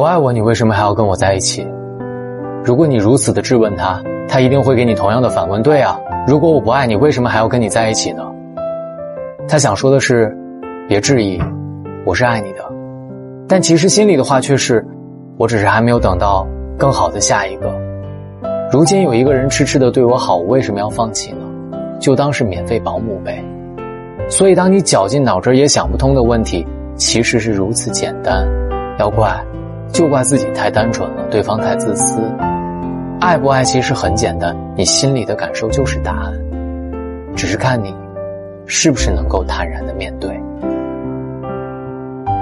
不爱我，你为什么还要跟我在一起？如果你如此的质问他，他一定会给你同样的反问：对啊，如果我不爱你，为什么还要跟你在一起呢？他想说的是，别质疑，我是爱你的，但其实心里的话却是，我只是还没有等到更好的下一个。如今有一个人痴痴的对我好，我为什么要放弃呢？就当是免费保姆呗。所以，当你绞尽脑汁也想不通的问题，其实是如此简单。要怪，就怪自己太单纯了，对方太自私。爱不爱其实很简单，你心里的感受就是答案，只是看你。是不是能够坦然的面对？